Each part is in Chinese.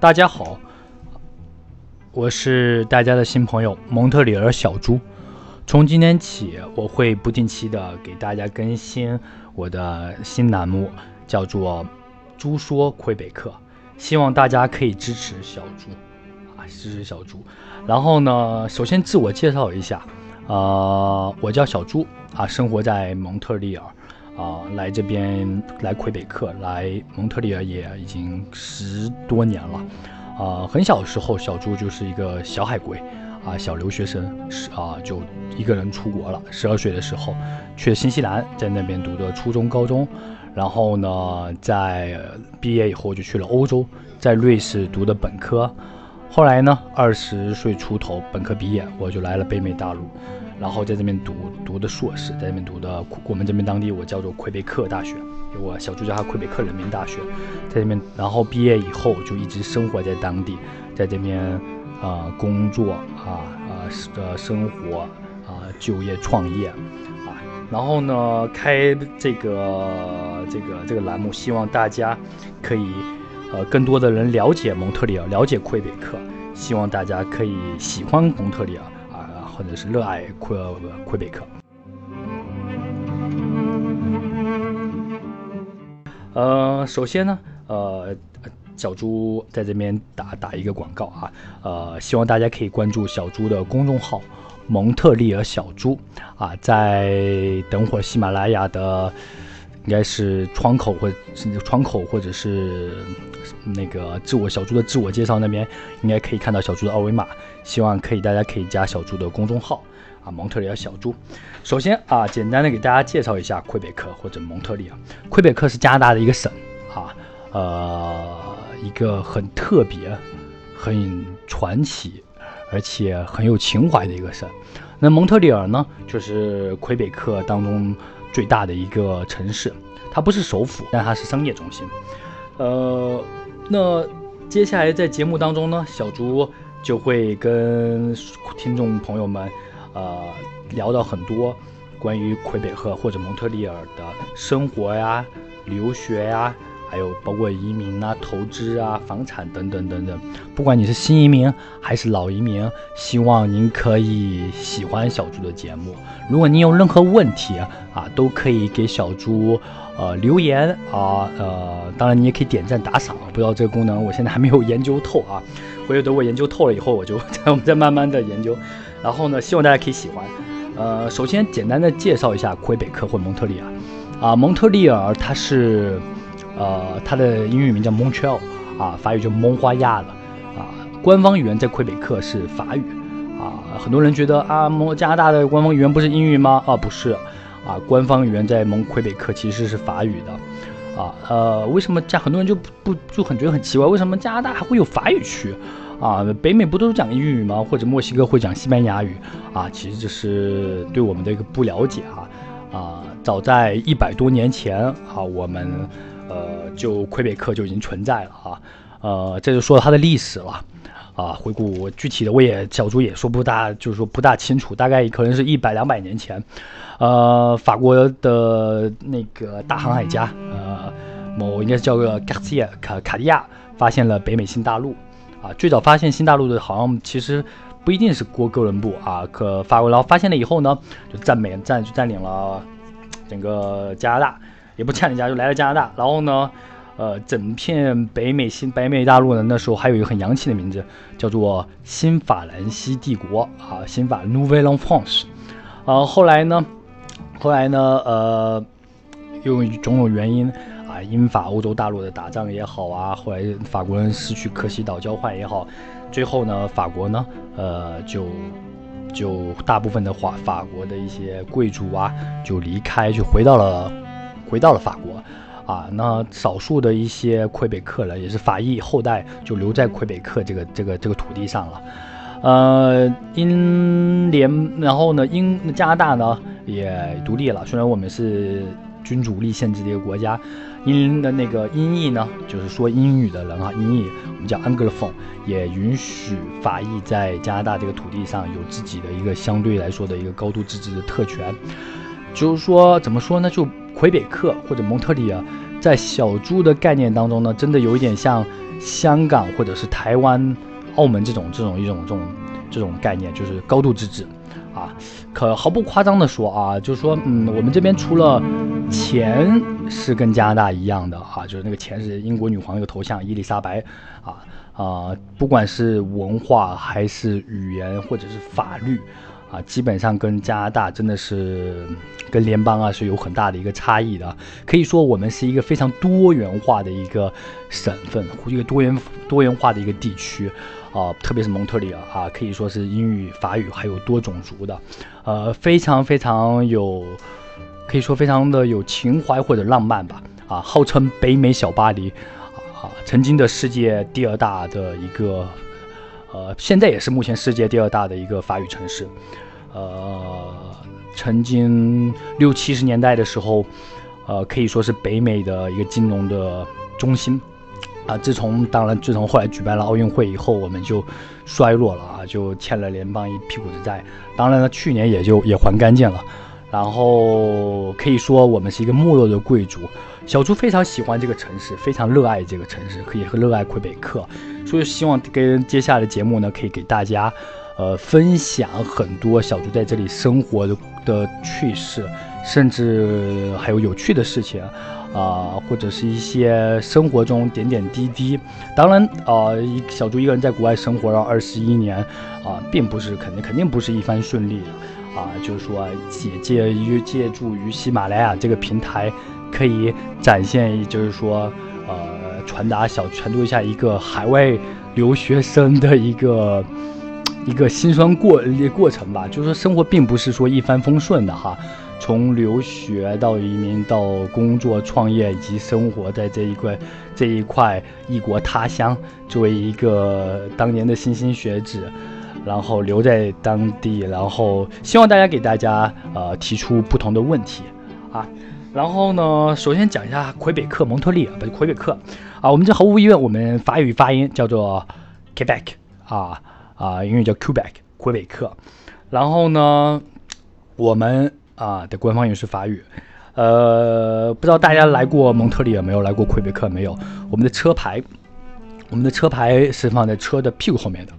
大家好，我是大家的新朋友蒙特里尔小猪。从今天起，我会不定期的给大家更新我的新栏目，叫做“猪说魁北克”。希望大家可以支持小猪啊，支持小猪。然后呢，首先自我介绍一下，呃，我叫小猪啊，生活在蒙特利尔啊，来这边来魁北克，来蒙特利尔也已经十多年了。啊，很小的时候，小猪就是一个小海归。啊，小留学生是啊，就一个人出国了。十二岁的时候去新西兰，在那边读的初中、高中。然后呢，在毕业以后就去了欧洲，在瑞士读的本科。后来呢，二十岁出头，本科毕业，我就来了北美大陆，然后在这边读读的硕士，在这边读的我们这边当地我叫做魁北克大学，我小舅叫他魁北克人民大学，在这边。然后毕业以后就一直生活在当地，在这边。啊，工作啊啊，呃，生活啊，就业创业啊，然后呢，开这个这个这个栏目，希望大家可以呃，更多的人了解蒙特利尔，了解魁北克，希望大家可以喜欢蒙特利尔啊，或者是热爱魁魁北克。呃，首先呢，呃。小猪在这边打打一个广告啊，呃，希望大家可以关注小猪的公众号“蒙特利尔小猪”啊，在等会儿喜马拉雅的应该是窗口或甚至窗口或者是那个自我小猪的自我介绍那边，应该可以看到小猪的二维码。希望可以大家可以加小猪的公众号啊，蒙特利尔小猪。首先啊，简单的给大家介绍一下魁北克或者蒙特利尔。魁北克是加拿大的一个省啊，呃。一个很特别、很传奇，而且很有情怀的一个省。那蒙特利尔呢，就是魁北克当中最大的一个城市。它不是首府，但它是商业中心。呃，那接下来在节目当中呢，小朱就会跟听众朋友们，呃，聊到很多关于魁北克或者蒙特利尔的生活呀、留学呀。还有包括移民啊、投资啊、房产等等等等，不管你是新移民还是老移民，希望您可以喜欢小猪的节目。如果您有任何问题啊，都可以给小猪呃留言啊，呃，当然你也可以点赞打赏。不知道这个功能，我现在还没有研究透啊，回头等我研究透了以后，我就再我们再慢慢的研究。然后呢，希望大家可以喜欢。呃，首先简单的介绍一下魁北克或蒙特利尔啊，蒙特利尔它是。呃，它的英语名叫 Montreal，啊，法语叫蒙花亚了，啊，官方语言在魁北克是法语，啊，很多人觉得啊，蒙加拿大的官方语言不是英语吗？啊，不是，啊，官方语言在蒙魁北克其实是法语的，啊，呃，为什么加很多人就不就很觉得很奇怪，为什么加拿大还会有法语区？啊，北美不都是讲英语吗？或者墨西哥会讲西班牙语？啊，其实这是对我们的一个不了解啊，啊，早在一百多年前啊，我们。呃，就魁北克就已经存在了啊，呃，这就说它的历史了啊。回顾具体的，我也小猪也说不大，就是说不大清楚，大概可能是一百两百年前，呃，法国的那个大航海家，呃，某应该是叫个卡西亚卡卡地亚，发现了北美新大陆啊。最早发现新大陆的，好像其实不一定是过哥伦布啊，可法国，然后发现了以后呢，就占美占占领了整个加拿大。也不欠人家，就来了加拿大。然后呢，呃，整片北美新北美大陆呢，那时候还有一个很洋气的名字，叫做新法兰西帝国啊，新法 Nouvelle France。啊，后来呢，后来呢，呃，由于种种原因啊，英法欧洲大陆的打仗也好啊，后来法国人失去科西岛交换也好，最后呢，法国呢，呃，就就大部分的法法国的一些贵族啊，就离开，就回到了。回到了法国，啊，那少数的一些魁北克人也是法裔后代，就留在魁北克这个这个这个土地上了。呃，英联，然后呢，英加拿大呢也独立了。虽然我们是君主立宪制的一个国家，英的那个英裔呢，就是说英语的人啊，英裔我们叫 Anglophone，也允许法裔在加拿大这个土地上有自己的一个相对来说的一个高度自治的特权。就是说，怎么说呢？就魁北克或者蒙特利尔，在小猪的概念当中呢，真的有一点像香港或者是台湾、澳门这种这种一种这种这种概念，就是高度自治啊。可毫不夸张的说啊，就是说，嗯，我们这边除了钱是跟加拿大一样的啊，就是那个钱是英国女皇那个头像伊丽莎白啊啊，不管是文化还是语言或者是法律。啊，基本上跟加拿大真的是跟联邦啊是有很大的一个差异的。可以说我们是一个非常多元化的一个省份，一个多元多元化的一个地区啊，特别是蒙特利尔啊，可以说是英语、法语还有多种族的，呃，非常非常有，可以说非常的有情怀或者浪漫吧。啊，号称北美小巴黎啊，曾经的世界第二大的一个。呃，现在也是目前世界第二大的一个法语城市，呃，曾经六七十年代的时候，呃，可以说是北美的一个金融的中心，啊，自从当然自从后来举办了奥运会以后，我们就衰落了啊，就欠了联邦一屁股的债，当然了，去年也就也还干净了，然后可以说我们是一个没落的贵族。小猪非常喜欢这个城市，非常热爱这个城市，可以和热爱魁北克，所以希望跟接下来的节目呢，可以给大家，呃，分享很多小猪在这里生活的的趣事，甚至还有有趣的事情，啊，或者是一些生活中点点滴滴。当然，啊，小猪一个人在国外生活了二十一年，啊，并不是肯定肯定不是一帆顺利的，啊，就是说借借于借助于喜马拉雅这个平台。可以展现，就是说，呃，传达小传递一下一个海外留学生的一个一个辛酸过过程吧。就是说，生活并不是说一帆风顺的哈。从留学到移民到工作创业以及生活在这一块这一块异国他乡，作为一个当年的莘莘学子，然后留在当地，然后希望大家给大家呃提出不同的问题啊。然后呢，首先讲一下魁北克、蒙特利尔，不是魁北克啊。我们这毫无疑问，我们法语发音叫做 Quebec 啊啊，英语叫 Quebec，魁北克。然后呢，我们啊的官方语是法语。呃，不知道大家来过蒙特利尔没有？来过魁北克没有？我们的车牌，我们的车牌是放在车的屁股后面的，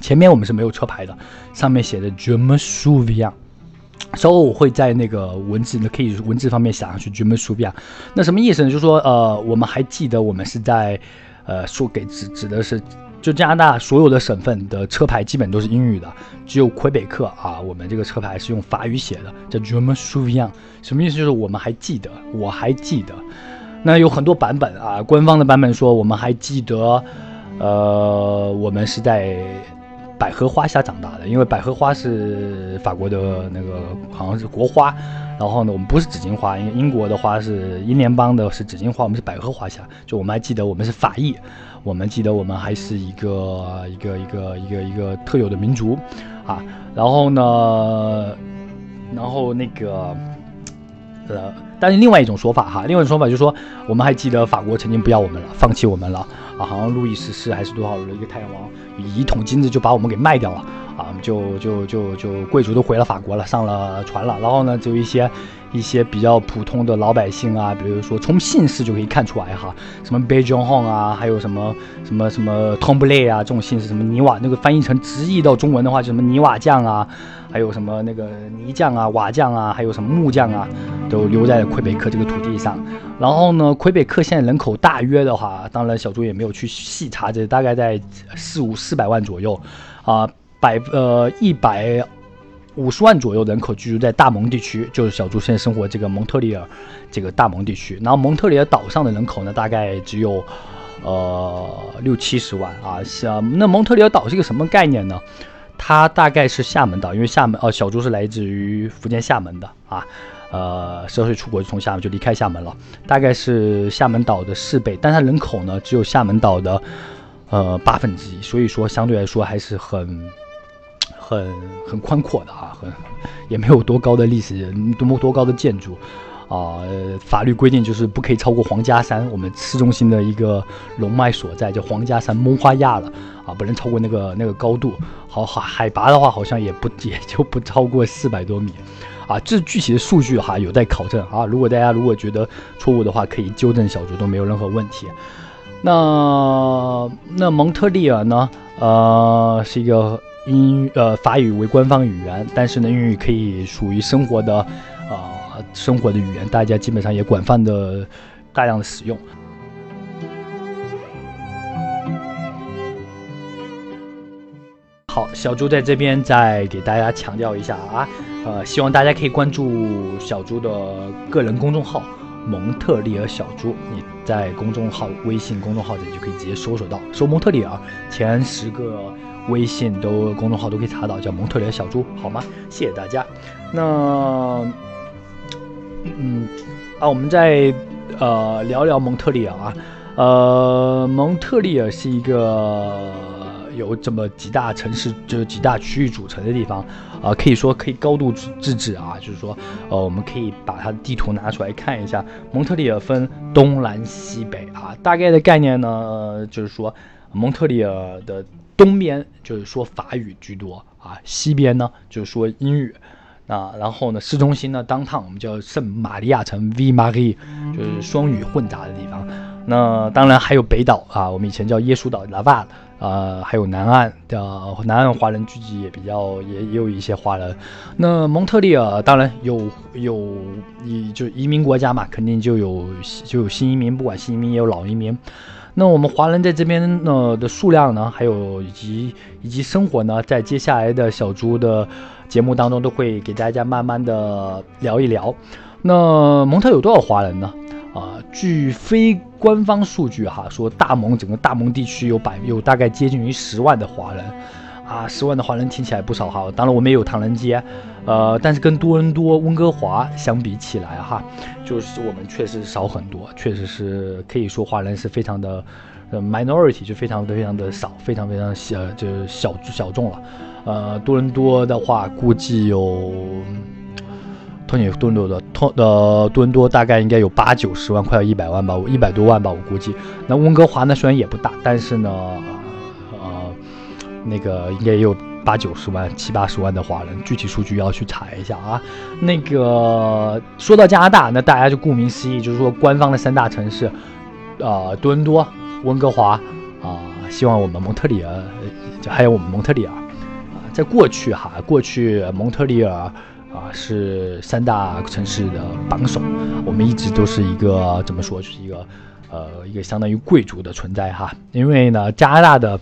前面我们是没有车牌的，上面写的 Je me souviens。稍后我会在那个文字呢，可以文字方面写上去。专门书表，那什么意思呢？就是说，呃，我们还记得我们是在，呃，说给指指的是，就加拿大所有的省份的车牌基本都是英语的，只有魁北克啊，我们这个车牌是用法语写的，叫 German s u v i n 什么意思？就是我们还记得，我还记得。那有很多版本啊，官方的版本说我们还记得，呃，我们是在。百合花下长大的，因为百合花是法国的那个好像是国花，然后呢，我们不是紫荆花，因为英国的花是英联邦的是紫荆花，我们是百合花下。就我们还记得我们是法裔，我们记得我们还是一个一个一个一个一个特有的民族啊。然后呢，然后那个呃，但是另外一种说法哈，另外一种说法就是说，我们还记得法国曾经不要我们了，放弃我们了啊，好像路易十四还是多少的一个太阳王。一桶金子就把我们给卖掉了啊！就就就就贵族都回了法国了，上了船了。然后呢，就一些一些比较普通的老百姓啊，比如说从姓氏就可以看出来哈，什么 b e j o n Hong 啊，还有什么什么什么 t o m b l e 啊，这种姓氏，什么泥瓦那个翻译成直译到中文的话，就什么泥瓦匠啊，还有什么那个泥匠啊、瓦匠啊，还有什么木匠啊，都留在了魁北克这个土地上。然后呢，魁北克现在人口大约的话，当然小猪也没有我去细查，这大概在四五。四百万左右，啊，百呃一百五十万左右人口居住在大蒙地区，就是小猪现在生活这个蒙特利尔这个大蒙地区。然后蒙特利尔岛上的人口呢，大概只有呃六七十万啊。像那蒙特利尔岛是一个什么概念呢？它大概是厦门岛，因为厦门哦，小猪是来自于福建厦门的啊。呃，十二岁出国就从厦门就离开厦门了，大概是厦门岛的四倍，但它人口呢只有厦门岛的。呃，八分之一，所以说相对来说还是很、很、很宽阔的啊，很也没有多高的历史，多么多高的建筑啊。法律规定就是不可以超过皇家山，我们市中心的一个龙脉所在叫皇家山蒙花亚了啊，不能超过那个那个高度。好，海海拔的话好像也不也就不超过四百多米啊，这具体的数据哈有待考证啊。如果大家如果觉得错误的话，可以纠正小猪，都没有任何问题。那那蒙特利尔呢？呃，是一个英呃法语为官方语言，但是呢，英语可以属于生活的啊生活的语言，大家基本上也广泛的大量的使用。好，小猪在这边再给大家强调一下啊，呃，希望大家可以关注小猪的个人公众号“蒙特利尔小猪”。你在公众号微信公众号这里就可以直接搜索到，搜蒙特利尔前十个微信都公众号都可以查到，叫蒙特利尔小猪，好吗？谢谢大家。那，嗯，啊，我们再呃聊聊蒙特利尔啊，呃，蒙特利尔是一个。有这么几大城市，就是几大区域组成的地方，啊，可以说可以高度自治啊，就是说，呃，我们可以把它的地图拿出来看一下，蒙特利尔分东南西北啊，大概的概念呢，就是说，蒙特利尔的东边就是说法语居多啊，西边呢就是说英语，啊，然后呢，市中心呢，当趟我们叫圣玛利亚城 v m a r i 就是双语混杂的地方，那当然还有北岛啊，我们以前叫耶稣岛拉瓦。呃，还有南岸的南岸华人聚集也比较，也也有一些华人。那蒙特利尔当然有有移就移民国家嘛，肯定就有就有新移民，不管新移民也有老移民。那我们华人在这边呢的数量呢，还有以及以及生活呢，在接下来的小猪的节目当中都会给大家慢慢的聊一聊。那蒙特有多少华人呢？啊，据非官方数据哈，说大蒙整个大蒙地区有百有大概接近于十万的华人，啊，十万的华人听起来不少哈。当然我们也有唐人街，呃，但是跟多伦多、温哥华相比起来哈，就是我们确实少很多，确实是可以说华人是非常的，呃，minority 就非常的非常的少，非常非常小，就是小小众了。呃，多伦多的话估计有。托尼多伦多的托的多伦多大概应该有八九十万，快要一百万吧，一百多万吧，我估计。那温哥华呢，虽然也不大，但是呢，呃，那个应该也有八九十万、七八十万的华人，具体数据要去查一下啊。那个说到加拿大，那大家就顾名思义，就是说官方的三大城市，啊，多伦多、温哥华啊，希望我们蒙特利尔，还有我们蒙特利尔，在过去哈，过去蒙特利尔。啊，是三大城市的榜首，我们一直都是一个怎么说，就是一个，呃，一个相当于贵族的存在哈。因为呢，加拿大的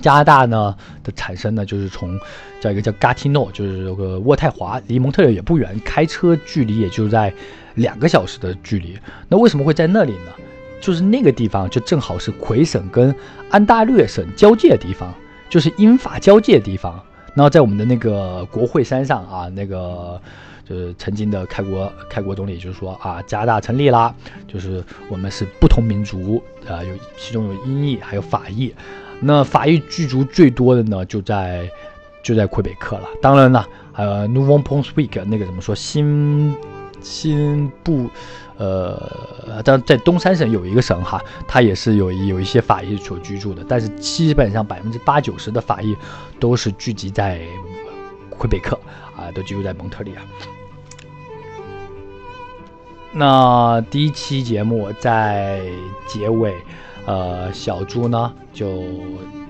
加拿大呢的产生呢，就是从叫一个叫 Gatineau，就是有个渥太华，离蒙特利尔也不远，开车距离也就在两个小时的距离。那为什么会在那里呢？就是那个地方就正好是魁省跟安大略省交界的地方，就是英法交界的地方。然后在我们的那个国会山上啊，那个就是曾经的开国开国总理，就是说啊，加拿大成立啦，就是我们是不同民族啊，有其中有英裔还有法裔，那法裔居住最多的呢，就在就在魁北克了。当然了，呃，Nouveau Brunswick 那个怎么说新新部。呃，但在东三省有一个省哈，它也是有有一些法裔所居住的，但是基本上百分之八九十的法裔都是聚集在魁北克啊，都居住在蒙特利尔。那第一期节目在结尾，呃，小猪呢就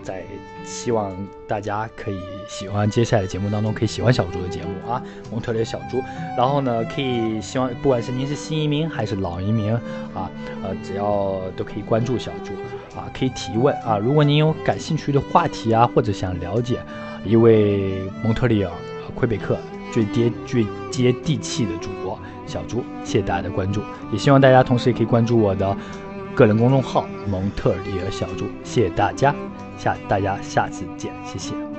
在。希望大家可以喜欢接下来的节目当中，可以喜欢小猪的节目啊，蒙特利尔小猪。然后呢，可以希望不管是您是新移民还是老移民啊，呃，只要都可以关注小猪啊，可以提问啊。如果您有感兴趣的话题啊，或者想了解一位蒙特利尔、魁北克最接最接地气的主播小猪，谢谢大家的关注，也希望大家同时也可以关注我的个人公众号蒙特利尔小猪，谢谢大家。下大家下次见，谢谢。